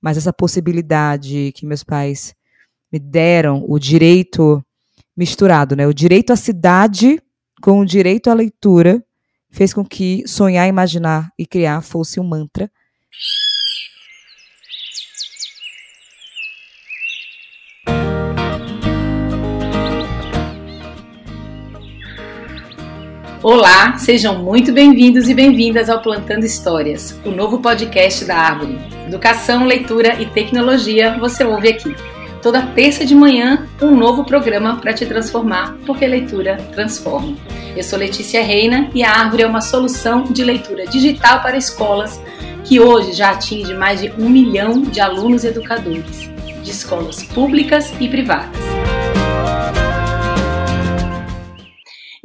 mas essa possibilidade que meus pais me deram, o direito misturado, né? O direito à cidade com o direito à leitura fez com que sonhar, imaginar e criar fosse um mantra. Olá, sejam muito bem-vindos e bem-vindas ao Plantando Histórias, o novo podcast da Árvore. Educação, leitura e tecnologia você ouve aqui. Toda terça de manhã, um novo programa para te transformar, porque leitura transforma. Eu sou Letícia Reina e a Árvore é uma solução de leitura digital para escolas que hoje já atinge mais de um milhão de alunos e educadores, de escolas públicas e privadas.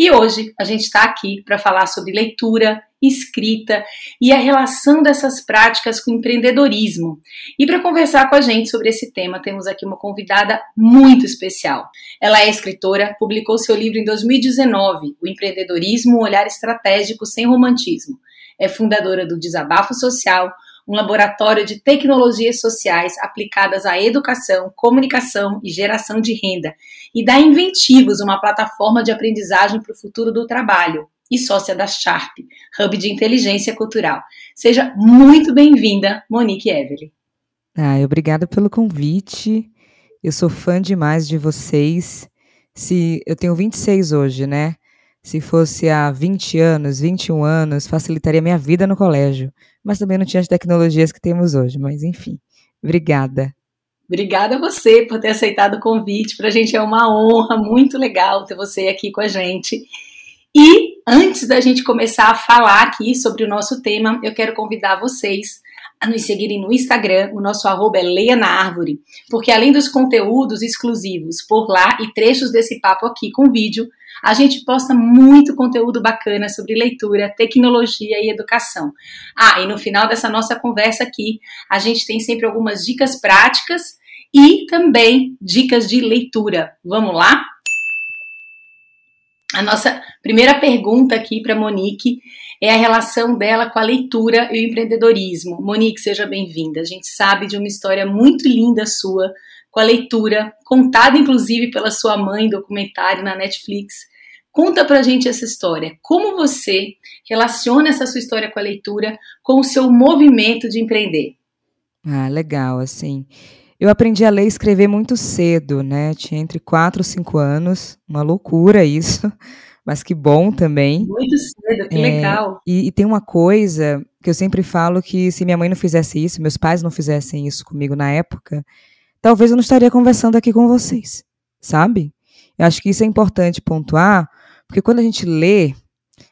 E hoje a gente está aqui para falar sobre leitura, escrita e a relação dessas práticas com empreendedorismo. E para conversar com a gente sobre esse tema, temos aqui uma convidada muito especial. Ela é escritora, publicou seu livro em 2019, O Empreendedorismo, um olhar estratégico sem romantismo. É fundadora do Desabafo Social, um laboratório de tecnologias sociais aplicadas à educação, comunicação e geração de renda, e da Inventivos, uma plataforma de aprendizagem para o futuro do trabalho, e sócia da Sharp, Hub de Inteligência Cultural. Seja muito bem-vinda, Monique Evelyn. Ah, obrigada pelo convite. Eu sou fã demais de vocês. Se eu tenho 26 hoje, né? Se fosse há 20 anos, 21 anos, facilitaria minha vida no colégio. Mas também não tinha as tecnologias que temos hoje. Mas enfim, obrigada. Obrigada a você por ter aceitado o convite. Para a gente é uma honra muito legal ter você aqui com a gente. E antes da gente começar a falar aqui sobre o nosso tema, eu quero convidar vocês a nos seguirem no Instagram. O nosso arroba é Leia na Árvore, porque além dos conteúdos exclusivos por lá e trechos desse papo aqui com vídeo, a gente posta muito conteúdo bacana sobre leitura, tecnologia e educação. Ah, e no final dessa nossa conversa aqui, a gente tem sempre algumas dicas práticas e também dicas de leitura. Vamos lá? A nossa primeira pergunta aqui para Monique é a relação dela com a leitura e o empreendedorismo. Monique, seja bem-vinda. A gente sabe de uma história muito linda sua com a leitura, contada inclusive pela sua mãe, documentário na Netflix. Conta pra gente essa história. Como você relaciona essa sua história com a leitura com o seu movimento de empreender? Ah, legal, assim. Eu aprendi a ler e escrever muito cedo, né? Tinha entre 4 e 5 anos, uma loucura isso, mas que bom também. Muito cedo, que é, legal. E, e, tem uma coisa que eu sempre falo que se minha mãe não fizesse isso, meus pais não fizessem isso comigo na época, talvez eu não estaria conversando aqui com vocês, sabe? Eu acho que isso é importante pontuar, porque quando a gente lê,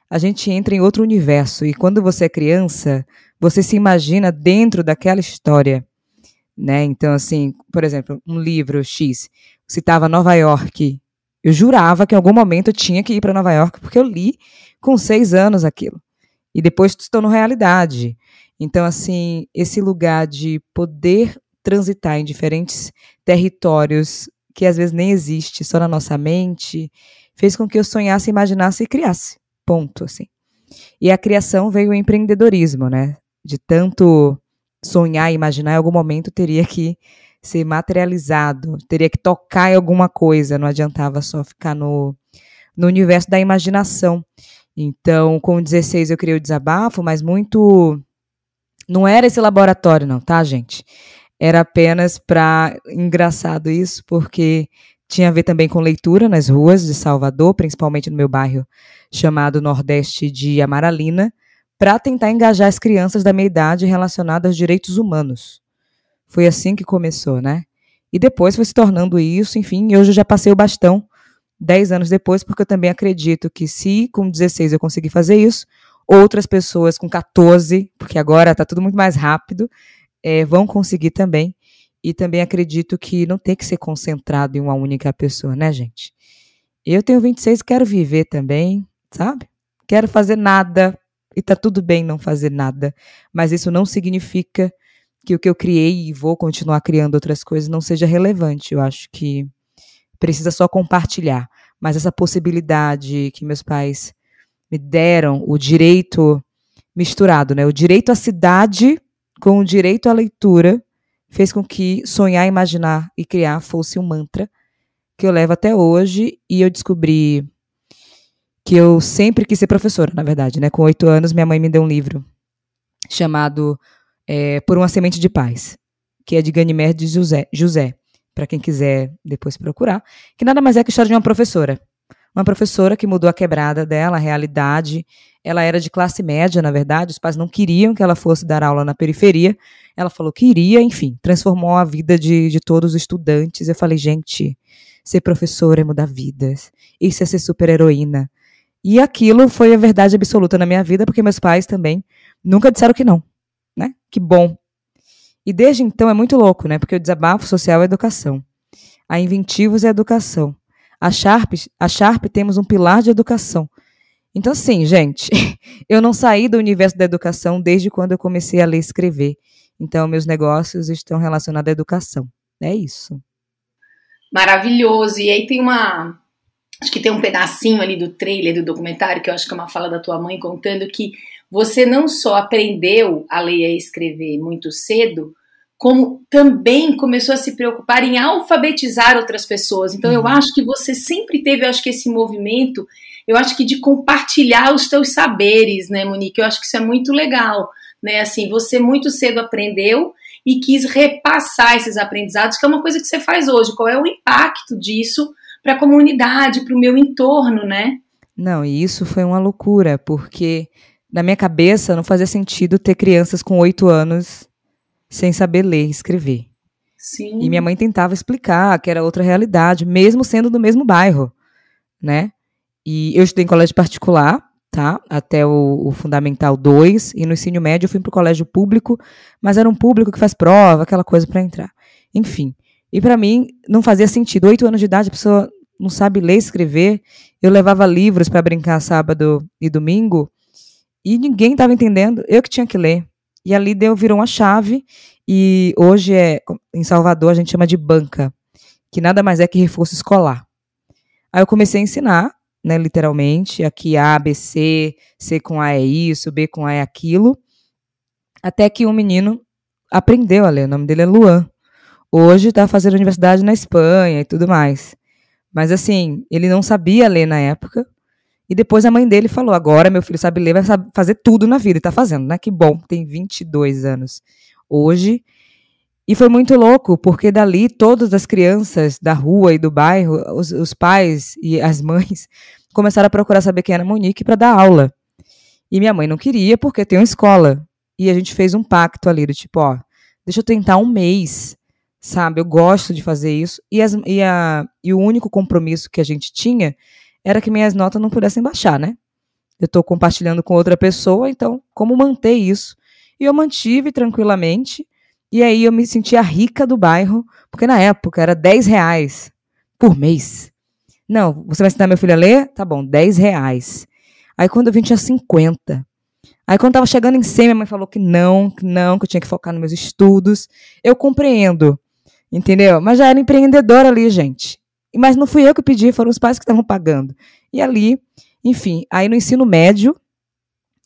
a gente entra em outro universo, e quando você é criança, você se imagina dentro daquela história né? Então, assim, por exemplo, um livro X citava Nova York. Eu jurava que em algum momento eu tinha que ir para Nova York, porque eu li com seis anos aquilo. E depois se tornou realidade. Então, assim, esse lugar de poder transitar em diferentes territórios que às vezes nem existe, só na nossa mente, fez com que eu sonhasse, imaginasse e criasse. Ponto, assim. E a criação veio o empreendedorismo, né? De tanto sonhar e imaginar, em algum momento teria que ser materializado, teria que tocar em alguma coisa, não adiantava só ficar no, no universo da imaginação. Então, com 16 eu criei o desabafo, mas muito. Não era esse laboratório, não, tá, gente? Era apenas para. Engraçado isso, porque tinha a ver também com leitura nas ruas de Salvador, principalmente no meu bairro chamado Nordeste de Amaralina para tentar engajar as crianças da minha idade relacionadas aos direitos humanos. Foi assim que começou, né? E depois foi se tornando isso, enfim, hoje eu já passei o bastão 10 anos depois, porque eu também acredito que se com 16 eu conseguir fazer isso, outras pessoas com 14, porque agora está tudo muito mais rápido, é, vão conseguir também. E também acredito que não tem que ser concentrado em uma única pessoa, né, gente? Eu tenho 26 e quero viver também, sabe? Quero fazer nada e tá tudo bem não fazer nada, mas isso não significa que o que eu criei e vou continuar criando outras coisas não seja relevante. Eu acho que precisa só compartilhar. Mas essa possibilidade que meus pais me deram, o direito misturado, né? O direito à cidade com o direito à leitura, fez com que sonhar, imaginar e criar fosse um mantra que eu levo até hoje e eu descobri que eu sempre quis ser professora, na verdade, né? Com oito anos, minha mãe me deu um livro chamado é, Por uma Semente de Paz, que é de Ganymede de José, José para quem quiser depois procurar, que nada mais é que a história de uma professora. Uma professora que mudou a quebrada dela, a realidade. Ela era de classe média, na verdade, os pais não queriam que ela fosse dar aula na periferia. Ela falou que iria, enfim, transformou a vida de, de todos os estudantes. Eu falei, gente, ser professora é mudar vidas. Isso é ser super-heroína. E aquilo foi a verdade absoluta na minha vida, porque meus pais também nunca disseram que não, né? Que bom. E desde então é muito louco, né? Porque o desabafo social é educação. A Inventivos é educação. A Sharp, a Sharp temos um pilar de educação. Então, assim, gente, eu não saí do universo da educação desde quando eu comecei a ler e escrever. Então, meus negócios estão relacionados à educação. É isso. Maravilhoso. E aí tem uma, acho que tem um pedacinho ali do trailer do documentário, que eu acho que é uma fala da tua mãe contando que você não só aprendeu a ler e a escrever muito cedo, como também começou a se preocupar em alfabetizar outras pessoas. Então uhum. eu acho que você sempre teve, eu acho que esse movimento, eu acho que de compartilhar os teus saberes, né, Monique? Eu acho que isso é muito legal, né? Assim, você muito cedo aprendeu e quis repassar esses aprendizados, que é uma coisa que você faz hoje. Qual é o impacto disso para a comunidade, para o meu entorno, né? Não, e isso foi uma loucura, porque na minha cabeça não fazia sentido ter crianças com oito anos sem saber ler e escrever. Sim. E minha mãe tentava explicar que era outra realidade, mesmo sendo do mesmo bairro, né? E eu estudei em colégio particular, tá? Até o, o Fundamental 2, e no ensino médio eu fui para o colégio público, mas era um público que faz prova, aquela coisa para entrar. Enfim, e para mim não fazia sentido. Oito anos de idade, a pessoa não sabe ler escrever. Eu levava livros para brincar sábado e domingo e ninguém estava entendendo. Eu que tinha que ler. E ali deu, virou uma chave. E hoje é em Salvador a gente chama de banca, que nada mais é que reforço escolar. Aí eu comecei a ensinar, né, literalmente, aqui A, B, C, C com A é isso, B com A é aquilo, até que um menino aprendeu a ler. O nome dele é Luan. Hoje está fazendo universidade na Espanha e tudo mais. Mas assim, ele não sabia ler na época. E depois a mãe dele falou: agora meu filho sabe ler, vai fazer tudo na vida. E está fazendo, né? Que bom, tem 22 anos hoje. E foi muito louco, porque dali todas as crianças da rua e do bairro, os, os pais e as mães, começaram a procurar saber quem era Monique para dar aula. E minha mãe não queria, porque tem uma escola. E a gente fez um pacto ali, do tipo, ó, deixa eu tentar um mês sabe? Eu gosto de fazer isso. E, as, e, a, e o único compromisso que a gente tinha era que minhas notas não pudessem baixar, né? Eu estou compartilhando com outra pessoa, então como manter isso? E eu mantive tranquilamente. E aí eu me sentia rica do bairro, porque na época era 10 reais por mês. Não, você vai ensinar meu filho a ler? Tá bom, 10 reais. Aí quando eu vim tinha 50. Aí quando tava chegando em 100, minha mãe falou que não, que não, que eu tinha que focar nos meus estudos. Eu compreendo Entendeu? Mas já era empreendedora ali, gente. Mas não fui eu que pedi, foram os pais que estavam pagando. E ali, enfim, aí no ensino médio,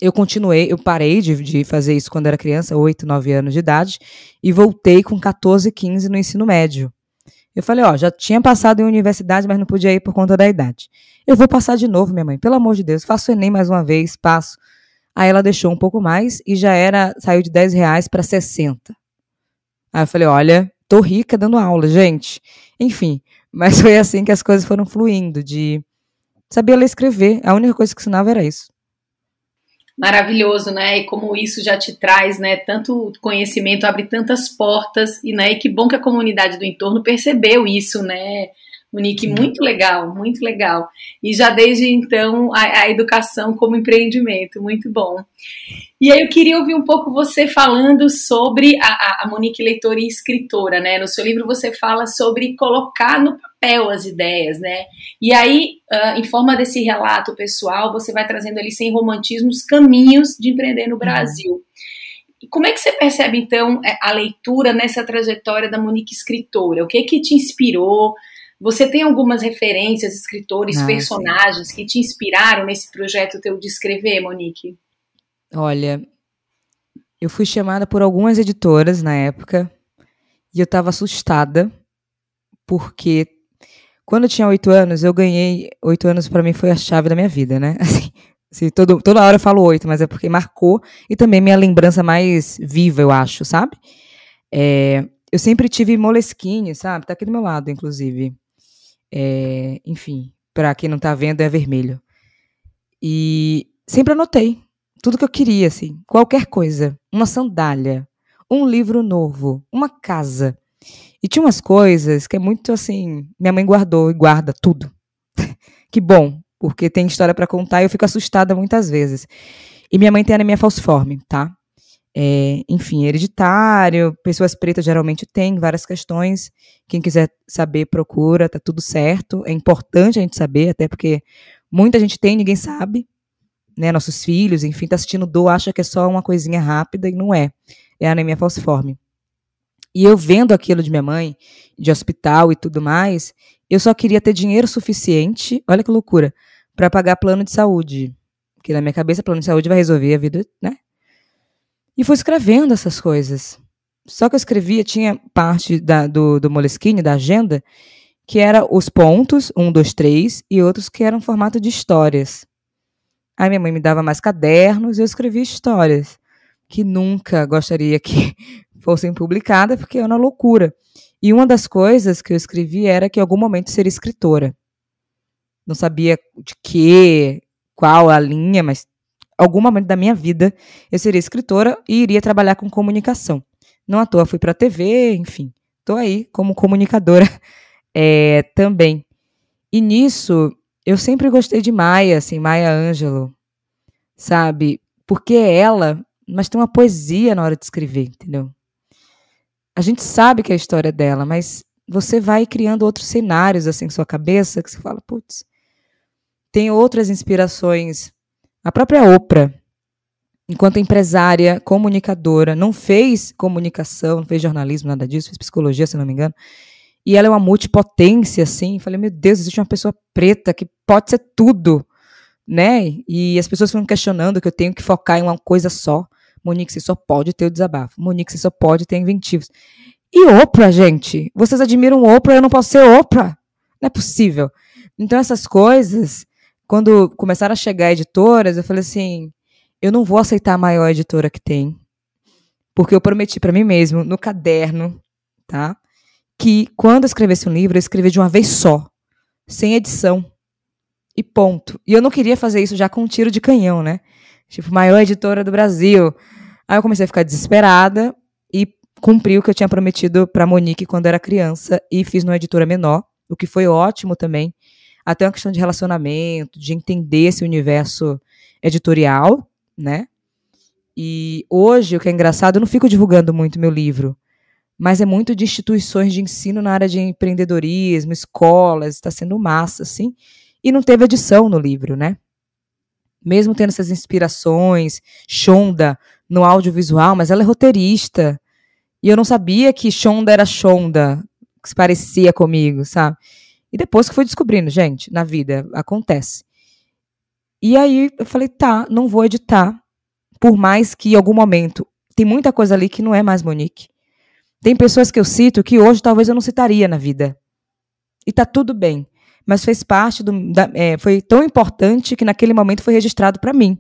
eu continuei, eu parei de, de fazer isso quando era criança, 8, 9 anos de idade, e voltei com 14, 15 no ensino médio. Eu falei, ó, já tinha passado em universidade, mas não podia ir por conta da idade. Eu vou passar de novo, minha mãe, pelo amor de Deus, faço o Enem mais uma vez, passo. Aí ela deixou um pouco mais e já era, saiu de 10 reais para 60. Aí eu falei, olha, tô rica dando aula, gente. Enfim, mas foi assim que as coisas foram fluindo, de saber ler e escrever. A única coisa que ensinava era isso. Maravilhoso, né? E como isso já te traz, né? Tanto conhecimento abre tantas portas e, né? E que bom que a comunidade do entorno percebeu isso, né? Monique, muito legal, muito legal. E já desde então a, a, educação como empreendimento, muito bom. E aí eu queria ouvir um pouco você falando sobre a, a Monique leitora e escritora, né? No seu livro você fala sobre colocar no papel as ideias, né? E aí, uh, em forma desse relato pessoal, você vai trazendo ali sem romantismo os caminhos de empreender no uhum. Brasil. E como é que você percebe então é, a leitura nessa trajetória da Monique escritora? O que que te inspirou? Você tem algumas referências, escritores, ah, personagens sim. que te inspiraram nesse projeto teu de escrever, Monique? Olha, eu fui chamada por algumas editoras na época E eu estava assustada, porque quando eu tinha oito anos, eu ganhei. Oito anos para mim foi a chave da minha vida, né? Assim, assim, todo, toda hora eu falo oito, mas é porque marcou e também minha lembrança mais viva, eu acho, sabe? É, eu sempre tive moleskine, sabe? Tá aqui do meu lado, inclusive. É, enfim, para quem não tá vendo, é vermelho. E sempre anotei tudo que eu queria, assim, qualquer coisa. Uma sandália, um livro novo, uma casa. E tinha umas coisas que é muito assim, minha mãe guardou e guarda tudo. que bom, porque tem história para contar e eu fico assustada muitas vezes. E minha mãe tem anemia falciforme, tá? É, enfim, hereditário, pessoas pretas geralmente têm várias questões. Quem quiser saber, procura, tá tudo certo. É importante a gente saber, até porque muita gente tem, ninguém sabe. Né, nossos filhos, enfim, tá assistindo do, acha que é só uma coisinha rápida e não é. É anemia falciforme. E eu vendo aquilo de minha mãe, de hospital e tudo mais, eu só queria ter dinheiro suficiente, olha que loucura, para pagar plano de saúde. Que na minha cabeça, plano de saúde vai resolver a vida, né? E fui escrevendo essas coisas. Só que eu escrevia, tinha parte da, do, do Moleskine, da agenda, que era os pontos, um, dois, três, e outros que eram formato de histórias. Aí minha mãe me dava mais cadernos e eu escrevia histórias que nunca gostaria que fossem publicadas, porque era uma loucura. E uma das coisas que eu escrevi era que em algum momento seria escritora. Não sabia de que, qual a linha, mas algum momento da minha vida eu seria escritora e iria trabalhar com comunicação. Não à toa fui para a TV, enfim, estou aí como comunicadora é, também. E nisso eu sempre gostei de Maia, assim, Maia Ângelo, sabe? Porque é ela, mas tem uma poesia na hora de escrever, entendeu? A gente sabe que é a história dela, mas você vai criando outros cenários assim em sua cabeça que você fala, putz, tem outras inspirações a própria Oprah, enquanto empresária, comunicadora, não fez comunicação, não fez jornalismo, nada disso, fez psicologia, se não me engano. E ela é uma multipotência, assim. Falei, meu Deus, existe uma pessoa preta que pode ser tudo, né? E as pessoas ficam questionando que eu tenho que focar em uma coisa só. Monique, você só pode ter o desabafo. Monique, você só pode ter inventivos. E Oprah, gente? Vocês admiram Oprah, eu não posso ser Oprah? Não é possível. Então, essas coisas quando começaram a chegar editoras, eu falei assim: eu não vou aceitar a maior editora que tem. Porque eu prometi para mim mesmo, no caderno, tá? Que quando eu escrevesse um livro, eu escrevia de uma vez só, sem edição. E ponto. E eu não queria fazer isso já com um tiro de canhão, né? Tipo, maior editora do Brasil. Aí eu comecei a ficar desesperada e cumpri o que eu tinha prometido para Monique quando era criança e fiz numa editora menor, o que foi ótimo também até uma questão de relacionamento, de entender esse universo editorial, né? E hoje, o que é engraçado, eu não fico divulgando muito meu livro, mas é muito de instituições de ensino na área de empreendedorismo, escolas, está sendo massa, assim. E não teve edição no livro, né? Mesmo tendo essas inspirações, Shonda no audiovisual, mas ela é roteirista. E eu não sabia que Shonda era Shonda, que se parecia comigo, sabe? E depois que fui descobrindo, gente, na vida, acontece. E aí eu falei, tá, não vou editar. Por mais que em algum momento tem muita coisa ali que não é mais Monique. Tem pessoas que eu cito que hoje talvez eu não citaria na vida. E tá tudo bem. Mas fez parte do. Da, é, foi tão importante que naquele momento foi registrado para mim.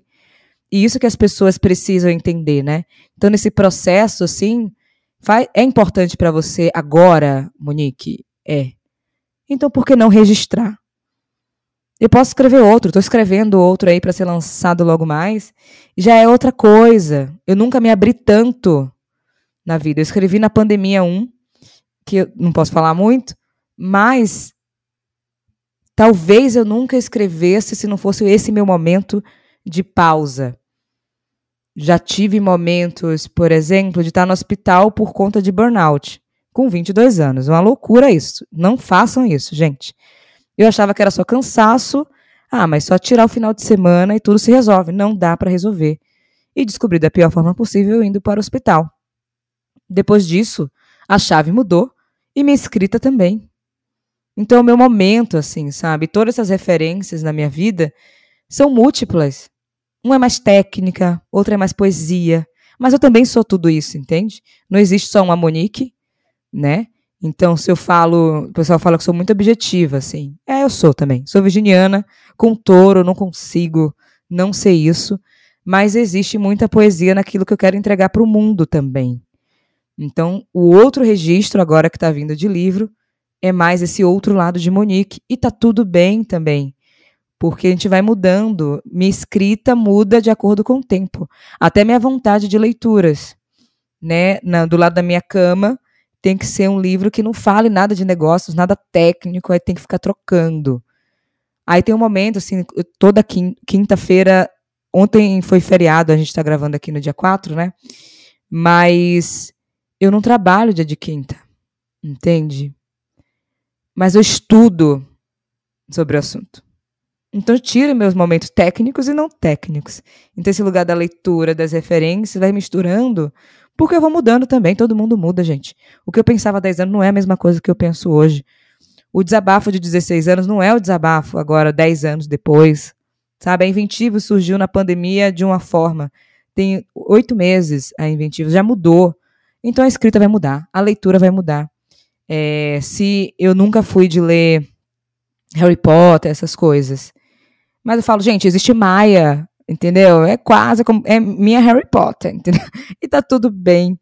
E isso que as pessoas precisam entender, né? Então, nesse processo, assim, faz, é importante para você agora, Monique? É. Então por que não registrar? Eu posso escrever outro, estou escrevendo outro aí para ser lançado logo mais. Já é outra coisa. Eu nunca me abri tanto na vida. Eu escrevi na pandemia um, que eu não posso falar muito, mas talvez eu nunca escrevesse se não fosse esse meu momento de pausa. Já tive momentos, por exemplo, de estar no hospital por conta de burnout com 22 anos. Uma loucura isso. Não façam isso, gente. Eu achava que era só cansaço. Ah, mas só tirar o final de semana e tudo se resolve. Não dá para resolver. E descobri da pior forma possível indo para o hospital. Depois disso, a chave mudou e minha escrita também. Então, o meu momento, assim, sabe? Todas essas referências na minha vida são múltiplas. Uma é mais técnica, outra é mais poesia. Mas eu também sou tudo isso, entende? Não existe só uma Monique né? Então, se eu falo, o pessoal fala que sou muito objetiva, assim. É, eu sou também. Sou virginiana, com touro, não consigo não ser isso, mas existe muita poesia naquilo que eu quero entregar para o mundo também. Então, o outro registro agora que está vindo de livro é mais esse outro lado de Monique e tá tudo bem também porque a gente vai mudando. Minha escrita muda de acordo com o tempo. Até minha vontade de leituras. Né? Na, do lado da minha cama tem que ser um livro que não fale nada de negócios, nada técnico, aí tem que ficar trocando. Aí tem um momento, assim, toda quinta-feira, ontem foi feriado, a gente está gravando aqui no dia 4, né? Mas eu não trabalho dia de quinta, entende? Mas eu estudo sobre o assunto. Então, tira meus momentos técnicos e não técnicos. Então, esse lugar da leitura, das referências, vai misturando, porque eu vou mudando também. Todo mundo muda, gente. O que eu pensava há 10 anos não é a mesma coisa que eu penso hoje. O desabafo de 16 anos não é o desabafo agora, 10 anos depois. Sabe? A Inventivo surgiu na pandemia de uma forma. Tem oito meses a Inventivo, já mudou. Então, a escrita vai mudar, a leitura vai mudar. É, se eu nunca fui de ler Harry Potter, essas coisas mas eu falo, gente, existe Maia, entendeu? É quase como. É minha Harry Potter, entendeu? E tá tudo bem.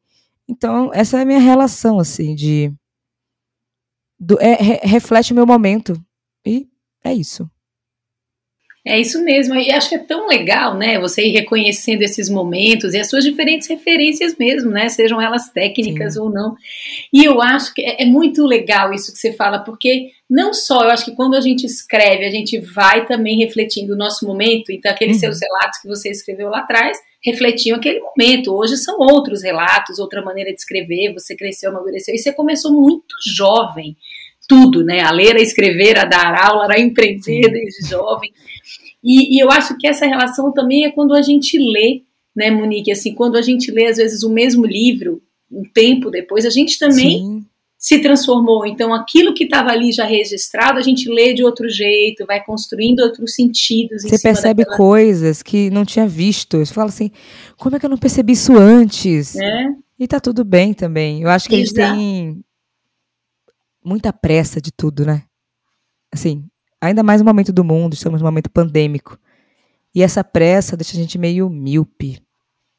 Então, essa é a minha relação, assim, de. Do, é, re, reflete o meu momento. E é isso. É isso mesmo, e acho que é tão legal, né, você ir reconhecendo esses momentos e as suas diferentes referências mesmo, né, sejam elas técnicas Sim. ou não. E eu acho que é, é, muito legal isso que você fala, porque não só, eu acho que quando a gente escreve, a gente vai também refletindo o nosso momento, então aqueles uhum. seus relatos que você escreveu lá atrás refletiam aquele momento, hoje são outros relatos, outra maneira de escrever, você cresceu, amadureceu, e você começou muito jovem, tudo, né, a ler, a escrever, a dar aula, a empreender desde jovem, e, e, eu acho que essa relação também é quando a gente lê, né, Monique? Assim, quando a gente lê, às vezes, o mesmo livro, um tempo depois, a gente também Sim. se transformou. Então, aquilo que estava ali já registrado, a gente lê de outro jeito, vai construindo outros sentidos. Você percebe daquela... coisas que não tinha visto. Você fala assim, como é que eu não percebi isso antes? É. E tá tudo bem também. Eu acho que Exato. eles têm muita pressa de tudo, né? Assim, Ainda mais no momento do mundo, estamos num momento pandêmico. E essa pressa deixa a gente meio míope.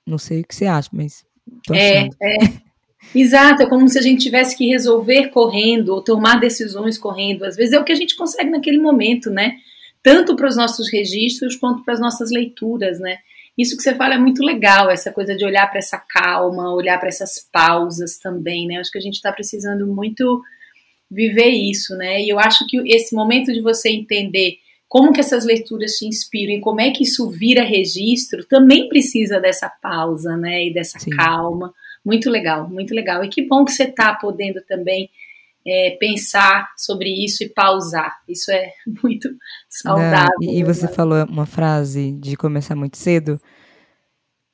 Não sei o que você acha, mas. é, é. Exato, é como se a gente tivesse que resolver correndo, ou tomar decisões correndo. Às vezes é o que a gente consegue naquele momento, né? Tanto para os nossos registros quanto para as nossas leituras, né? Isso que você fala é muito legal, essa coisa de olhar para essa calma, olhar para essas pausas também, né? Acho que a gente está precisando muito viver isso, né? E eu acho que esse momento de você entender como que essas leituras te inspiram e como é que isso vira registro, também precisa dessa pausa, né? E dessa Sim. calma. Muito legal, muito legal. E que bom que você está podendo também é, pensar sobre isso e pausar. Isso é muito saudável. Não, e você né? falou uma frase de começar muito cedo.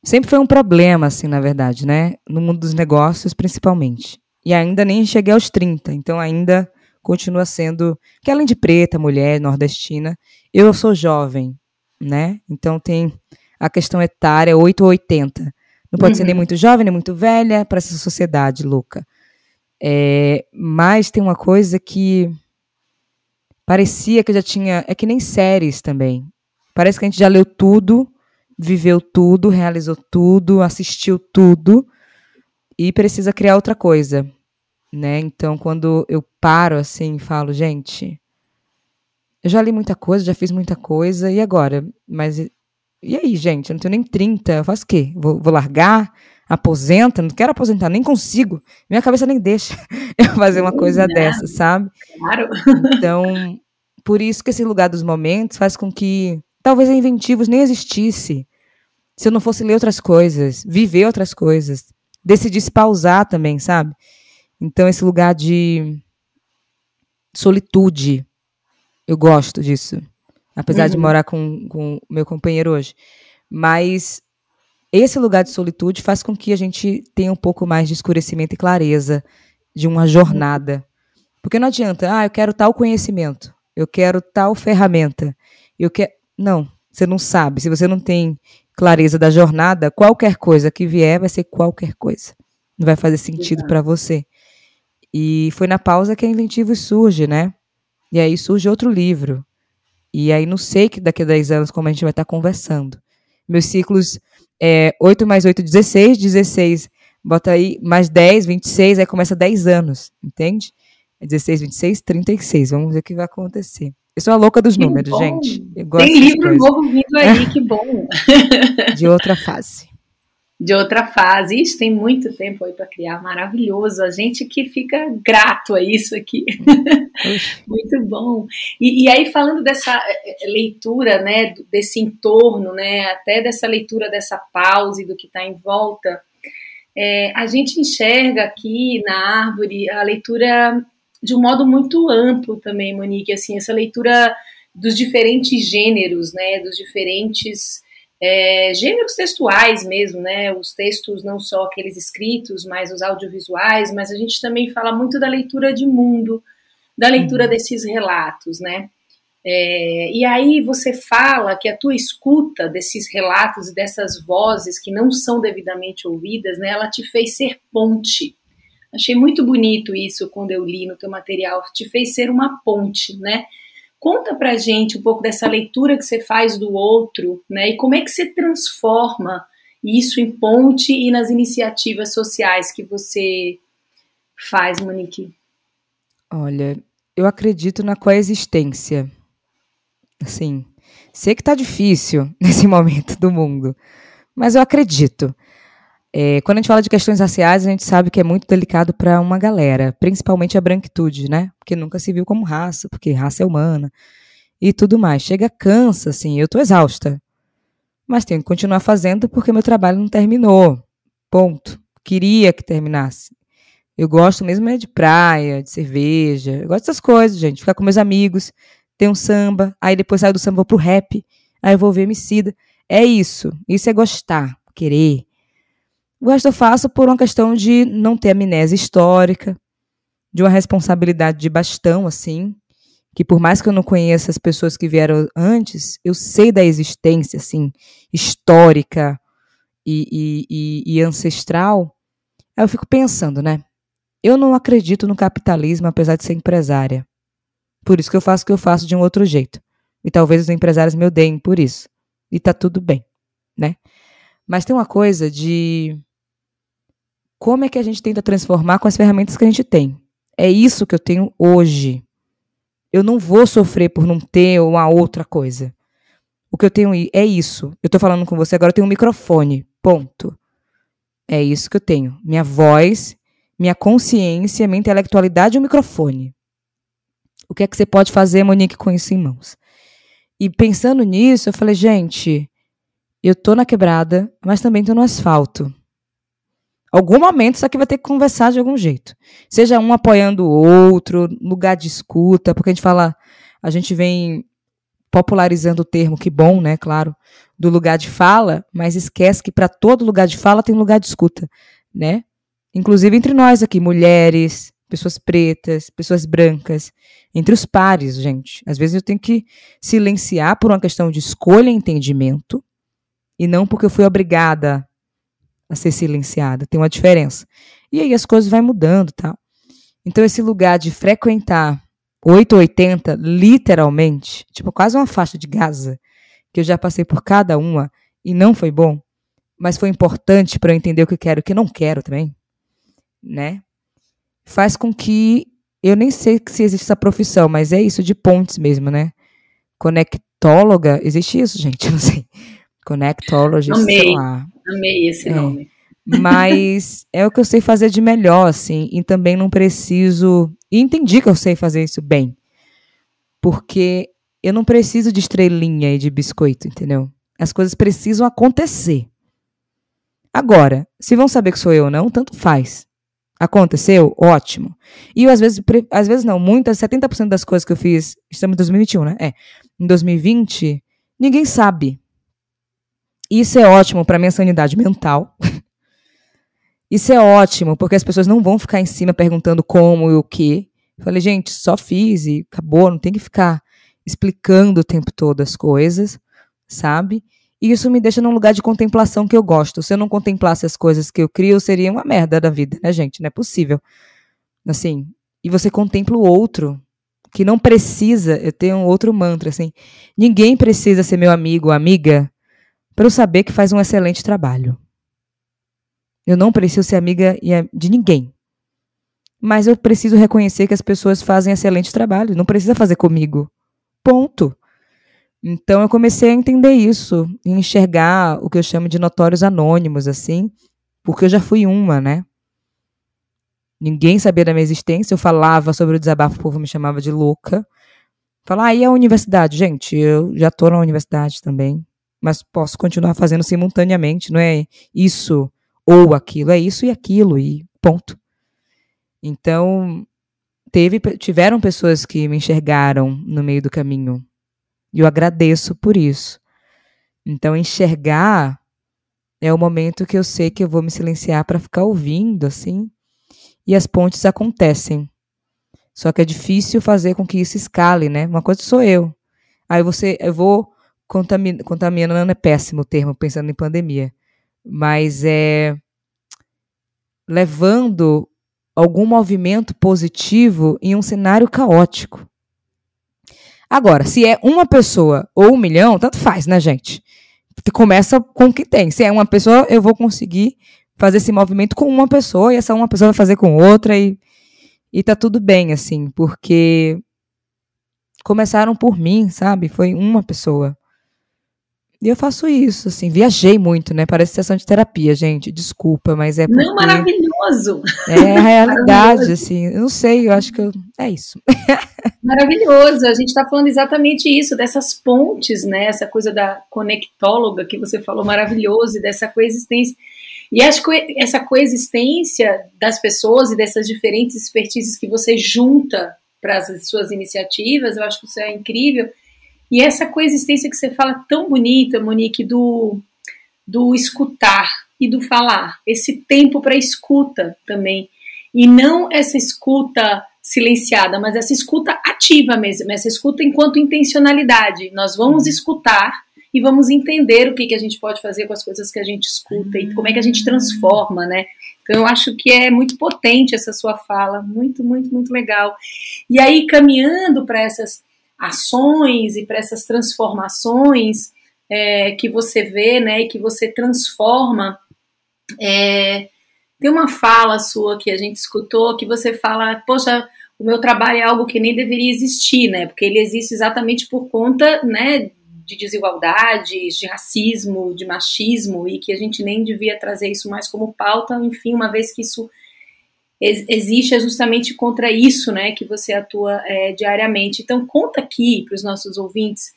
Sempre foi um problema, assim, na verdade, né? No mundo dos negócios, principalmente. E ainda nem cheguei aos 30, então ainda continua sendo. Que além de preta, mulher, nordestina, eu sou jovem, né? Então tem a questão etária 8 ou 80. Não pode uhum. ser nem uhum. muito jovem, nem muito velha para essa sociedade louca. É, mas tem uma coisa que parecia que já tinha. É que nem séries também. Parece que a gente já leu tudo, viveu tudo, realizou tudo, assistiu tudo e precisa criar outra coisa, né? Então, quando eu paro assim e falo, gente, eu já li muita coisa, já fiz muita coisa, e agora? Mas e aí, gente? Eu não tenho nem 30, eu faço o quê? Vou, vou largar? Aposenta? Não quero aposentar, nem consigo. Minha cabeça nem deixa eu fazer uma coisa não, dessa, sabe? Claro. Então, por isso que esse lugar dos momentos faz com que talvez a Inventivos nem existisse se eu não fosse ler outras coisas, viver outras coisas decidisse pausar também, sabe? Então, esse lugar de solitude, eu gosto disso. Apesar uhum. de morar com o meu companheiro hoje. Mas esse lugar de solitude faz com que a gente tenha um pouco mais de escurecimento e clareza de uma jornada. Porque não adianta, ah, eu quero tal conhecimento, eu quero tal ferramenta, eu quero. Não, você não sabe. Se você não tem clareza da jornada, qualquer coisa que vier vai ser qualquer coisa. Não vai fazer sentido para você. E foi na pausa que a Inventivos surge, né? E aí surge outro livro. E aí não sei que daqui a 10 anos como a gente vai estar conversando. Meus ciclos é 8 mais 8, 16, 16, bota aí mais 10, 26, aí começa 10 anos, entende? 16, 26, 36. Vamos ver o que vai acontecer. Eu sou a louca dos que números, bom. gente. Tem livro novo vindo aí, que bom. De outra fase de outra fase. Isso tem muito tempo aí para criar, maravilhoso. A gente que fica grato a isso aqui. muito bom. E, e, aí, falando dessa eh, eh, leitura, né, desse entorno, né, até dessa leitura dessa pausa e do que está em volta, é, a gente enxerga aqui na árvore a leitura de um modo muito amplo também, Monique, assim, essa leitura dos diferentes gêneros, né, dos diferentes é, gêneros textuais mesmo, né? Os textos não só aqueles escritos, mas os audiovisuais, mas a gente também fala muito da leitura de mundo, da leitura uhum. desses relatos, né? É, e aí você fala que a tua escuta desses relatos e dessas vozes que não são devidamente ouvidas, né? Ela te fez ser ponte. Achei muito bonito isso quando eu li no teu material. Te fez ser uma ponte, né? Conta pra gente um pouco dessa leitura que você faz do outro, né? E como é que você transforma isso em ponte e nas iniciativas sociais que você faz, Monique? Olha, eu acredito na coexistência. Assim, sei que tá difícil nesse momento do mundo, mas eu acredito. É, quando a gente fala de questões raciais, a gente sabe que é muito delicado para uma galera, principalmente a branquitude, né? Porque nunca se viu como raça, porque raça é humana e tudo mais. Chega, cansa, assim, eu tô exausta. Mas tenho que continuar fazendo porque meu trabalho não terminou. Ponto. Queria que terminasse. Eu gosto mesmo é de praia, de cerveja. Eu gosto dessas coisas, gente. Ficar com meus amigos, ter um samba, aí depois saio do samba vou pro rap, aí eu vou ver Emicida. É isso. Isso é gostar, querer. Gosto eu faço por uma questão de não ter amnésia histórica, de uma responsabilidade de bastão, assim, que por mais que eu não conheça as pessoas que vieram antes, eu sei da existência, assim, histórica e, e, e, e ancestral. Aí eu fico pensando, né? Eu não acredito no capitalismo, apesar de ser empresária. Por isso que eu faço o que eu faço de um outro jeito. E talvez os empresários me odeiem por isso. E tá tudo bem, né? Mas tem uma coisa de como é que a gente tenta transformar com as ferramentas que a gente tem? É isso que eu tenho hoje. Eu não vou sofrer por não ter uma outra coisa. O que eu tenho é isso. Eu estou falando com você agora, eu tenho um microfone. Ponto. É isso que eu tenho. Minha voz, minha consciência, minha intelectualidade e o microfone. O que é que você pode fazer, Monique, com isso em mãos? E pensando nisso, eu falei, gente, eu tô na quebrada, mas também tô no asfalto. Algum momento isso aqui vai ter que conversar de algum jeito. Seja um apoiando o outro, lugar de escuta, porque a gente fala, a gente vem popularizando o termo, que bom, né, claro, do lugar de fala, mas esquece que para todo lugar de fala tem lugar de escuta, né? Inclusive entre nós aqui, mulheres, pessoas pretas, pessoas brancas, entre os pares, gente. Às vezes eu tenho que silenciar por uma questão de escolha e entendimento, e não porque eu fui obrigada a ser silenciada. Tem uma diferença. E aí as coisas vão mudando, tal. Então esse lugar de frequentar 880, literalmente, tipo quase uma faixa de Gaza, que eu já passei por cada uma e não foi bom, mas foi importante para eu entender o que quero e o que não quero também, né? Faz com que eu nem sei se existe essa profissão, mas é isso de pontes mesmo, né? Conectóloga, existe isso, gente? Eu não sei. Conectologist, Amei. sei lá. Amei esse é. nome. Mas é o que eu sei fazer de melhor, assim, e também não preciso. E entendi que eu sei fazer isso bem. Porque eu não preciso de estrelinha e de biscoito, entendeu? As coisas precisam acontecer. Agora, se vão saber que sou eu ou não, tanto faz. Aconteceu? Ótimo. E eu, às vezes, às vezes não, muitas, 70% das coisas que eu fiz, estamos em 2021, né? É. Em 2020, ninguém sabe. Isso é ótimo para minha sanidade mental. Isso é ótimo, porque as pessoas não vão ficar em cima perguntando como e o que. Falei, gente, só fiz e acabou, não tem que ficar explicando o tempo todo as coisas, sabe? E isso me deixa num lugar de contemplação que eu gosto. Se eu não contemplasse as coisas que eu crio, seria uma merda da vida, né, gente? Não é possível. Assim, e você contempla o outro, que não precisa, eu tenho um outro mantra, assim, ninguém precisa ser meu amigo amiga para eu saber que faz um excelente trabalho. Eu não preciso ser amiga de ninguém. Mas eu preciso reconhecer que as pessoas fazem excelente trabalho, não precisa fazer comigo. Ponto. Então eu comecei a entender isso, enxergar o que eu chamo de notórios anônimos, assim, porque eu já fui uma, né? Ninguém sabia da minha existência, eu falava sobre o desabafo, o povo me chamava de louca. Falar, ah, e a universidade? Gente, eu já tô na universidade também, mas posso continuar fazendo simultaneamente, não é isso ou aquilo, é isso e aquilo, e ponto. Então, teve, tiveram pessoas que me enxergaram no meio do caminho, e eu agradeço por isso. Então, enxergar é o momento que eu sei que eu vou me silenciar para ficar ouvindo, assim, e as pontes acontecem. Só que é difícil fazer com que isso escale, né? Uma coisa sou eu. Aí você, eu vou contamin, contaminando, é péssimo o termo, pensando em pandemia. Mas é levando algum movimento positivo em um cenário caótico. Agora, se é uma pessoa ou um milhão, tanto faz, né, gente? Começa com o que tem. Se é uma pessoa, eu vou conseguir fazer esse movimento com uma pessoa e essa uma pessoa vai fazer com outra e, e tá tudo bem, assim, porque começaram por mim, sabe? Foi uma pessoa. E eu faço isso, assim, viajei muito, né? Parece sessão de terapia, gente. Desculpa, mas é porque... Não, maravilhoso! É a realidade, assim. Eu não sei, eu acho que eu... é isso. Maravilhoso! A gente está falando exatamente isso, dessas pontes, né? Essa coisa da conectóloga que você falou, maravilhoso, e dessa coexistência. E acho que essa coexistência das pessoas e dessas diferentes expertises que você junta para as suas iniciativas, eu acho que isso é incrível. E essa coexistência que você fala tão bonita, Monique, do, do escutar e do falar, esse tempo para escuta também. E não essa escuta silenciada, mas essa escuta ativa mesmo, essa escuta enquanto intencionalidade. Nós vamos escutar e vamos entender o que, que a gente pode fazer com as coisas que a gente escuta e como é que a gente transforma, né? Então eu acho que é muito potente essa sua fala, muito, muito, muito legal. E aí, caminhando para essas ações e para essas transformações é, que você vê, né, e que você transforma, é, tem uma fala sua que a gente escutou que você fala, poxa, o meu trabalho é algo que nem deveria existir, né? Porque ele existe exatamente por conta, né, de desigualdades, de racismo, de machismo, e que a gente nem devia trazer isso mais como pauta, enfim, uma vez que isso existe é justamente contra isso, né, que você atua é, diariamente. Então, conta aqui para os nossos ouvintes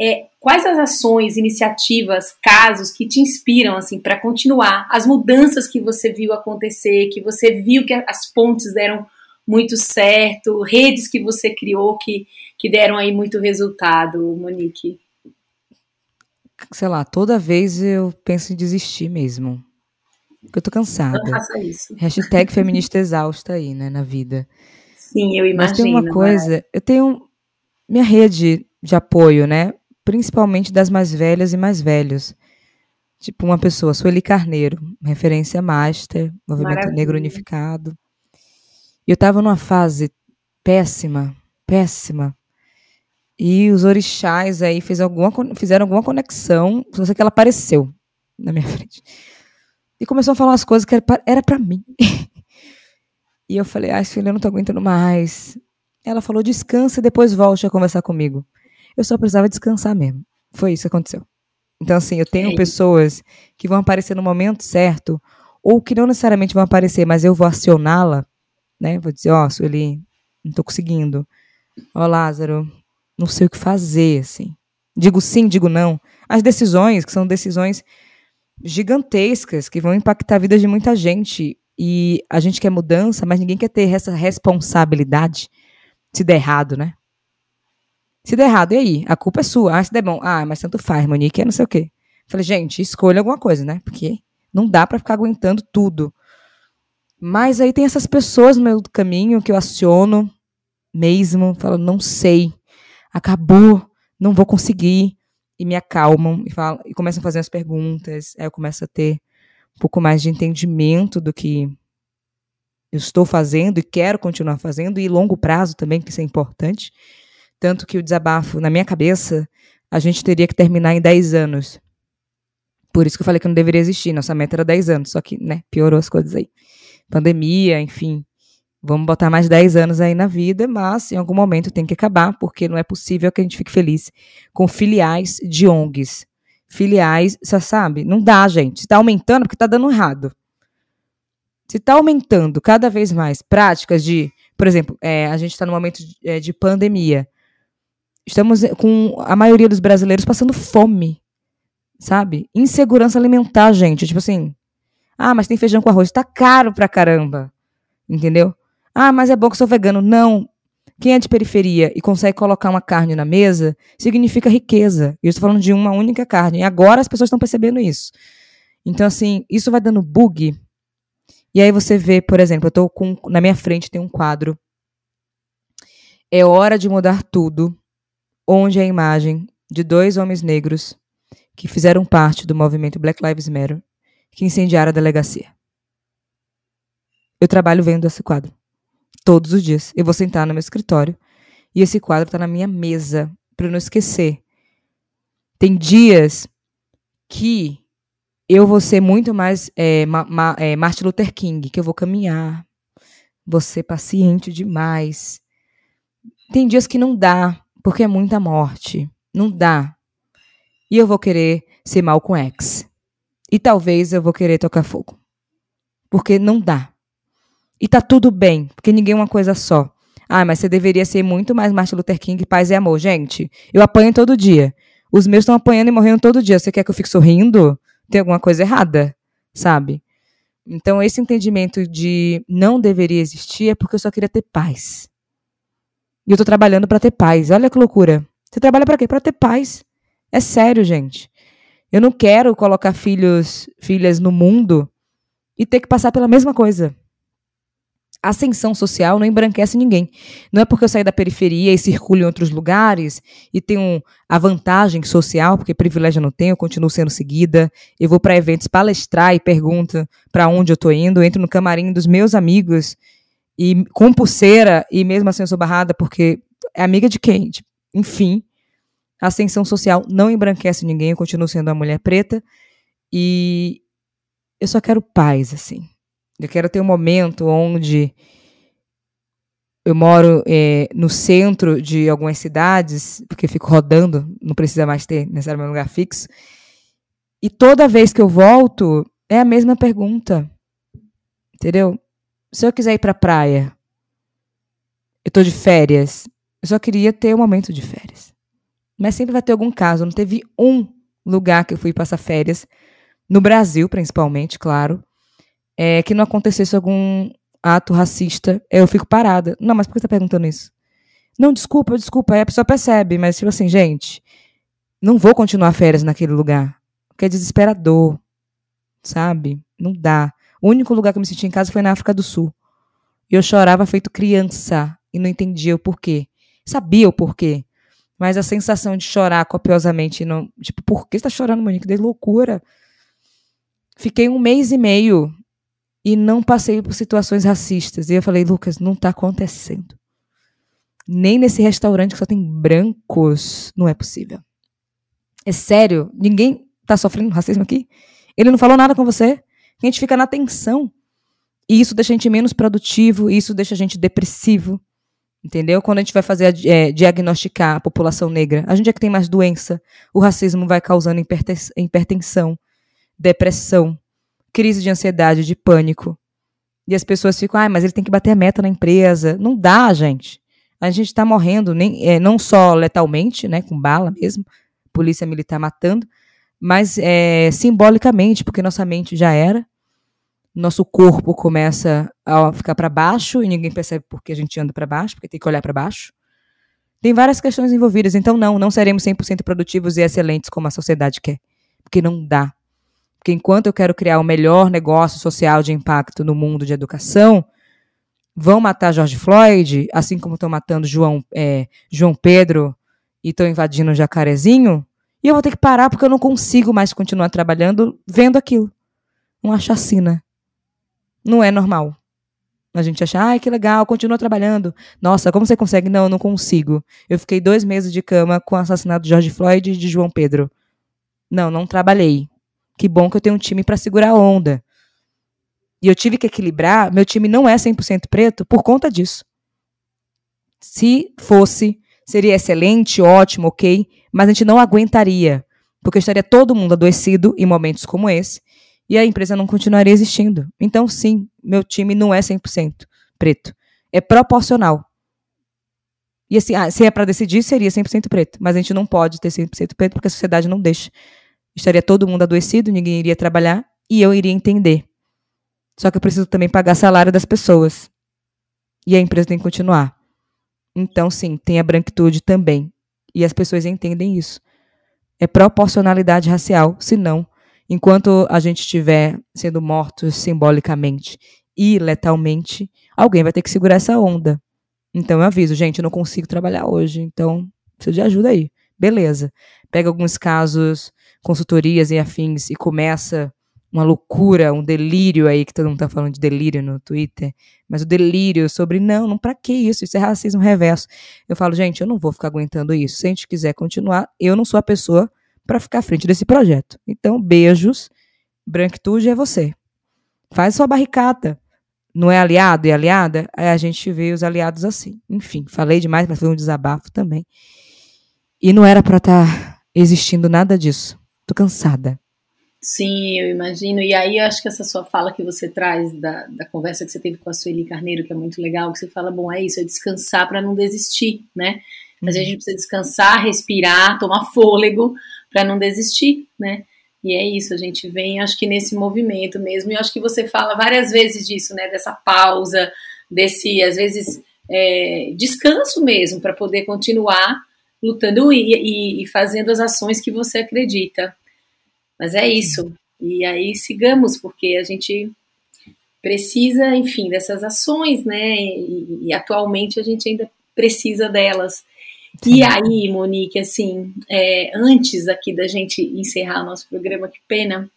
é, quais as ações, iniciativas, casos que te inspiram assim para continuar, as mudanças que você viu acontecer, que você viu que as pontes deram muito certo, redes que você criou que, que deram aí muito resultado, Monique sei lá, toda vez eu penso em desistir mesmo. Porque eu tô cansada. Não faça isso. Hashtag feminista exausta aí, né, na vida. Sim, eu imagino. Mas tem uma coisa, eu tenho minha rede de apoio, né, principalmente das mais velhas e mais velhos. Tipo uma pessoa, Sueli Carneiro, referência master, Movimento Maravilha. Negro Unificado. E eu tava numa fase péssima, péssima, e os orixás aí fez alguma, fizeram alguma conexão, só sei que ela apareceu na minha frente. E começou a falar umas coisas que era para mim. e eu falei, ai, filha, eu não tô aguentando mais. Ela falou, descansa e depois volte a conversar comigo. Eu só precisava descansar mesmo. Foi isso que aconteceu. Então, assim, eu tenho é pessoas que vão aparecer no momento certo, ou que não necessariamente vão aparecer, mas eu vou acioná-la, né? Vou dizer, ó, oh, Sueli, não tô conseguindo. Ó, oh, Lázaro, não sei o que fazer, assim. Digo sim, digo não. As decisões, que são decisões gigantescas, que vão impactar a vida de muita gente. E a gente quer mudança, mas ninguém quer ter essa responsabilidade se der errado, né? Se der errado, e aí? A culpa é sua. Ah, se der bom. Ah, mas tanto faz, Monique, é não sei o quê. Falei, gente, escolha alguma coisa, né? Porque não dá para ficar aguentando tudo. Mas aí tem essas pessoas no do caminho que eu aciono mesmo, falo, não sei acabou, não vou conseguir. E me acalmam e, falam, e começam a fazer as perguntas. Aí eu começo a ter um pouco mais de entendimento do que eu estou fazendo e quero continuar fazendo, e longo prazo também, que isso é importante. Tanto que o desabafo, na minha cabeça, a gente teria que terminar em 10 anos. Por isso que eu falei que não deveria existir. Nossa meta era 10 anos, só que, né, piorou as coisas aí. Pandemia, enfim. Vamos botar mais 10 anos aí na vida, mas em algum momento tem que acabar, porque não é possível que a gente fique feliz com filiais de ONGs. Filiais, você sabe, não dá, gente. Está aumentando porque está dando errado. Se está aumentando cada vez mais práticas de, por exemplo, é, a gente está no momento de, é, de pandemia. Estamos com a maioria dos brasileiros passando fome, sabe? Insegurança alimentar, gente. Tipo assim, ah, mas tem feijão com arroz. Tá caro pra caramba. Entendeu? Ah, mas é bom que eu sou vegano. Não. Quem é de periferia e consegue colocar uma carne na mesa, significa riqueza. E eu estou falando de uma única carne. E agora as pessoas estão percebendo isso. Então, assim, isso vai dando bug. E aí você vê, por exemplo, eu estou com. Na minha frente tem um quadro. É hora de mudar tudo. Onde é a imagem de dois homens negros que fizeram parte do movimento Black Lives Matter que incendiaram a delegacia. Eu trabalho vendo esse quadro todos os dias. Eu vou sentar no meu escritório e esse quadro está na minha mesa para eu não esquecer. Tem dias que eu vou ser muito mais é, ma, ma, é, Martin Luther King, que eu vou caminhar, vou ser paciente demais. Tem dias que não dá, porque é muita morte. Não dá. E eu vou querer ser mal com ex. E talvez eu vou querer tocar fogo. Porque não dá. E tá tudo bem, porque ninguém é uma coisa só. Ah, mas você deveria ser muito mais Martin Luther King, paz e amor. Gente, eu apanho todo dia. Os meus estão apanhando e morrendo todo dia. Você quer que eu fique sorrindo? Tem alguma coisa errada, sabe? Então, esse entendimento de não deveria existir é porque eu só queria ter paz. E eu tô trabalhando para ter paz. Olha que loucura. Você trabalha para quê? Para ter paz. É sério, gente. Eu não quero colocar filhos, filhas no mundo e ter que passar pela mesma coisa ascensão social não embranquece ninguém. Não é porque eu saí da periferia e circulo em outros lugares e tenho a vantagem social, porque privilégio eu não tenho, eu continuo sendo seguida. Eu vou para eventos palestrar e pergunto para onde eu estou indo, eu entro no camarim dos meus amigos e com pulseira e mesmo assim eu sou barrada porque é amiga de quem? Tipo, enfim, a ascensão social não embranquece ninguém, eu continuo sendo uma mulher preta e eu só quero paz assim. Eu quero ter um momento onde eu moro é, no centro de algumas cidades, porque fico rodando, não precisa mais ter necessariamente um lugar fixo. E toda vez que eu volto, é a mesma pergunta. Entendeu? Se eu quiser ir para a praia, eu estou de férias, eu só queria ter um momento de férias. Mas sempre vai ter algum caso. Não teve um lugar que eu fui passar férias, no Brasil principalmente, claro, é, que não acontecesse algum ato racista, eu fico parada. Não, mas por que você tá perguntando isso? Não, desculpa, desculpa. Aí a pessoa percebe, mas tipo assim, gente, não vou continuar férias naquele lugar. Porque é desesperador, sabe? Não dá. O único lugar que eu me senti em casa foi na África do Sul. E eu chorava feito criança e não entendia o porquê. Sabia o porquê. Mas a sensação de chorar copiosamente, não, tipo, por que você tá chorando, Monique? De loucura. Fiquei um mês e meio e não passei por situações racistas. E eu falei, Lucas, não está acontecendo. Nem nesse restaurante que só tem brancos, não é possível. É sério, ninguém está sofrendo racismo aqui? Ele não falou nada com você? A gente fica na tensão. E isso deixa a gente menos produtivo, isso deixa a gente depressivo. Entendeu? Quando a gente vai fazer é, diagnosticar a população negra, a gente é que tem mais doença. O racismo vai causando hipertensão, depressão, crise de ansiedade, de pânico. E as pessoas ficam, ah, mas ele tem que bater a meta na empresa. Não dá, gente. A gente está morrendo, nem, é, não só letalmente, né, com bala mesmo, polícia militar matando, mas é, simbolicamente, porque nossa mente já era, nosso corpo começa a ficar para baixo e ninguém percebe por que a gente anda para baixo, porque tem que olhar para baixo. Tem várias questões envolvidas, então não, não seremos 100% produtivos e excelentes como a sociedade quer, porque não dá. Porque enquanto eu quero criar o melhor negócio social de impacto no mundo de educação, vão matar George Floyd, assim como estão matando João, é, João Pedro e estão invadindo o Jacarezinho, e eu vou ter que parar porque eu não consigo mais continuar trabalhando vendo aquilo. Uma chacina. Não é normal. A gente acha, ai, que legal, continua trabalhando. Nossa, como você consegue? Não, eu não consigo. Eu fiquei dois meses de cama com o assassinato de George Floyd e de João Pedro. Não, não trabalhei. Que bom que eu tenho um time para segurar a onda. E eu tive que equilibrar. Meu time não é 100% preto por conta disso. Se fosse, seria excelente, ótimo, ok, mas a gente não aguentaria, porque estaria todo mundo adoecido em momentos como esse e a empresa não continuaria existindo. Então, sim, meu time não é 100% preto. É proporcional. E assim, ah, se é para decidir, seria 100% preto. Mas a gente não pode ter 100% preto porque a sociedade não deixa. Estaria todo mundo adoecido, ninguém iria trabalhar e eu iria entender. Só que eu preciso também pagar salário das pessoas. E a empresa tem que continuar. Então, sim, tem a branquitude também. E as pessoas entendem isso. É proporcionalidade racial, senão Enquanto a gente estiver sendo morto simbolicamente e letalmente, alguém vai ter que segurar essa onda. Então eu aviso, gente, eu não consigo trabalhar hoje, então preciso de ajuda aí. Beleza. Pega alguns casos, consultorias e afins e começa uma loucura, um delírio aí, que todo mundo tá falando de delírio no Twitter, mas o delírio sobre, não, não pra que isso? Isso é racismo reverso. Eu falo, gente, eu não vou ficar aguentando isso. Se a gente quiser continuar, eu não sou a pessoa para ficar à frente desse projeto. Então, beijos. Branquitude é você. Faz sua barricata. Não é aliado e aliada? Aí a gente vê os aliados assim. Enfim, falei demais, mas foi um desabafo também. E não era para estar tá existindo nada disso. Tô cansada. Sim, eu imagino. E aí eu acho que essa sua fala que você traz da, da conversa que você teve com a Sueli Carneiro, que é muito legal, que você fala, bom, é isso, é descansar para não desistir, né? Mas uhum. a gente precisa descansar, respirar, tomar fôlego para não desistir, né? E é isso, a gente vem, acho que nesse movimento mesmo, e acho que você fala várias vezes disso, né? Dessa pausa, desse, às vezes, é, descanso mesmo, para poder continuar lutando e, e, e, fazendo as ações que você acredita. Mas é isso. E aí sigamos, porque a gente precisa, enfim, dessas ações, né? E, e atualmente a gente ainda precisa delas. E aí, Monique, assim, é, antes aqui da gente encerrar o nosso programa, que pena,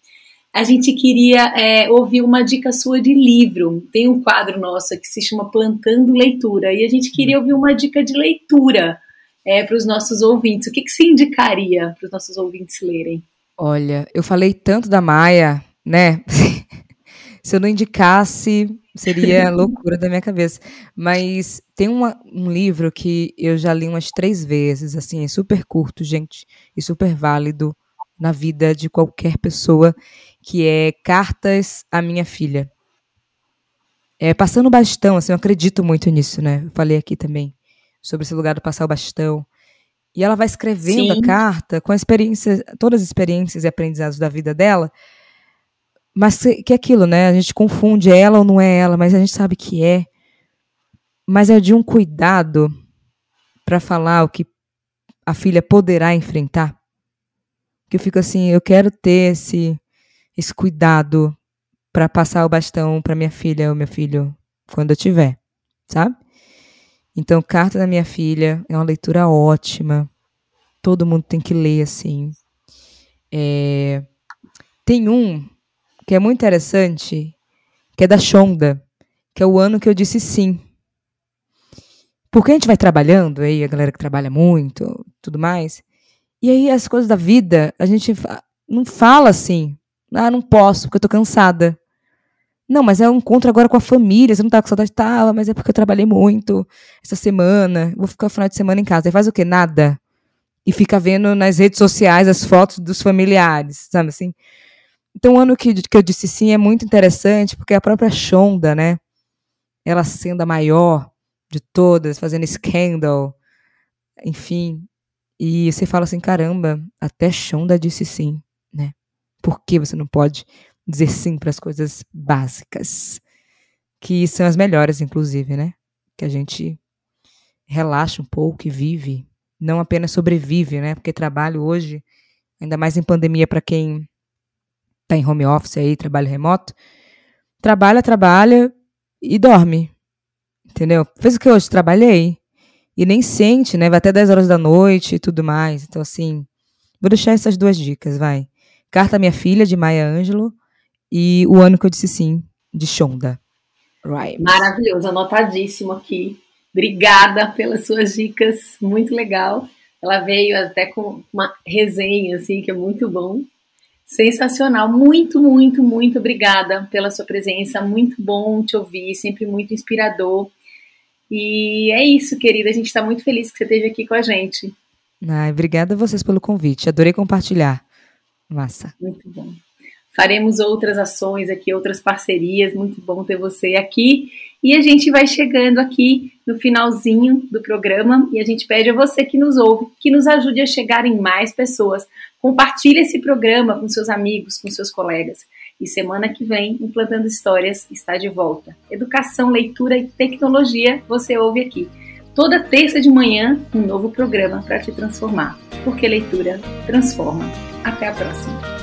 a gente queria é, ouvir uma dica sua de livro. Tem um quadro nosso que se chama Plantando Leitura, e a gente queria ouvir uma dica de leitura é, para os nossos ouvintes. O que, que você indicaria para os nossos ouvintes lerem? Olha, eu falei tanto da Maia, né? se eu não indicasse, seria loucura da minha cabeça. Mas tem uma, um livro que eu já li umas três vezes, assim, é super curto, gente, e super válido na vida de qualquer pessoa, que é Cartas à Minha Filha. É, passando o bastão, assim, eu acredito muito nisso, né? Eu falei aqui também sobre esse lugar do passar o bastão. E ela vai escrevendo Sim. a carta com a experiência, todas as experiências e aprendizados da vida dela, mas que é aquilo, né? A gente confunde ela ou não é ela, mas a gente sabe que é. Mas é de um cuidado para falar o que a filha poderá enfrentar. Que eu fico assim, eu quero ter esse esse cuidado para passar o bastão para minha filha ou meu filho quando eu tiver, sabe? Então, Carta da Minha Filha é uma leitura ótima. Todo mundo tem que ler, assim. É... Tem um que é muito interessante, que é da Shonda, que é o ano que eu disse sim. Porque a gente vai trabalhando, aí a galera que trabalha muito, tudo mais, e aí as coisas da vida, a gente não fala assim, ah, não posso, porque eu tô cansada. Não, mas é um encontro agora com a família, você não tá com saudade? Tava, mas é porque eu trabalhei muito essa semana, vou ficar o final de semana em casa. Aí faz o quê? Nada. E fica vendo nas redes sociais as fotos dos familiares, sabe assim? Então, o ano que, que eu disse sim é muito interessante, porque a própria Shonda, né? Ela sendo a maior de todas, fazendo scandal, enfim. E você fala assim, caramba, até Shonda disse sim, né? Por que você não pode dizer sim para as coisas básicas? Que são as melhores, inclusive, né? Que a gente relaxa um pouco e vive, não apenas sobrevive, né? Porque trabalho hoje, ainda mais em pandemia para quem tá em home office aí, trabalho remoto, trabalha, trabalha e dorme. Entendeu? Fez o que hoje? Trabalhei. E nem sente, né? Vai até 10 horas da noite e tudo mais. Então, assim, vou deixar essas duas dicas, vai. Carta à Minha Filha, de Maya Angelou, e O Ano que eu Disse Sim, de Shonda. Rhymes. Maravilhoso, anotadíssimo aqui. Obrigada pelas suas dicas, muito legal. Ela veio até com uma resenha, assim, que é muito bom. Sensacional, muito, muito, muito obrigada pela sua presença, muito bom te ouvir, sempre muito inspirador. E é isso, querida, a gente está muito feliz que você esteve aqui com a gente. Ai, obrigada a vocês pelo convite, adorei compartilhar. Massa. Muito bom. Faremos outras ações aqui, outras parcerias, muito bom ter você aqui. E a gente vai chegando aqui no finalzinho do programa e a gente pede a você que nos ouve que nos ajude a chegar em mais pessoas. Compartilhe esse programa com seus amigos, com seus colegas. E semana que vem, Implantando Histórias está de volta. Educação, leitura e tecnologia você ouve aqui. Toda terça de manhã, um novo programa para te transformar. Porque leitura transforma. Até a próxima.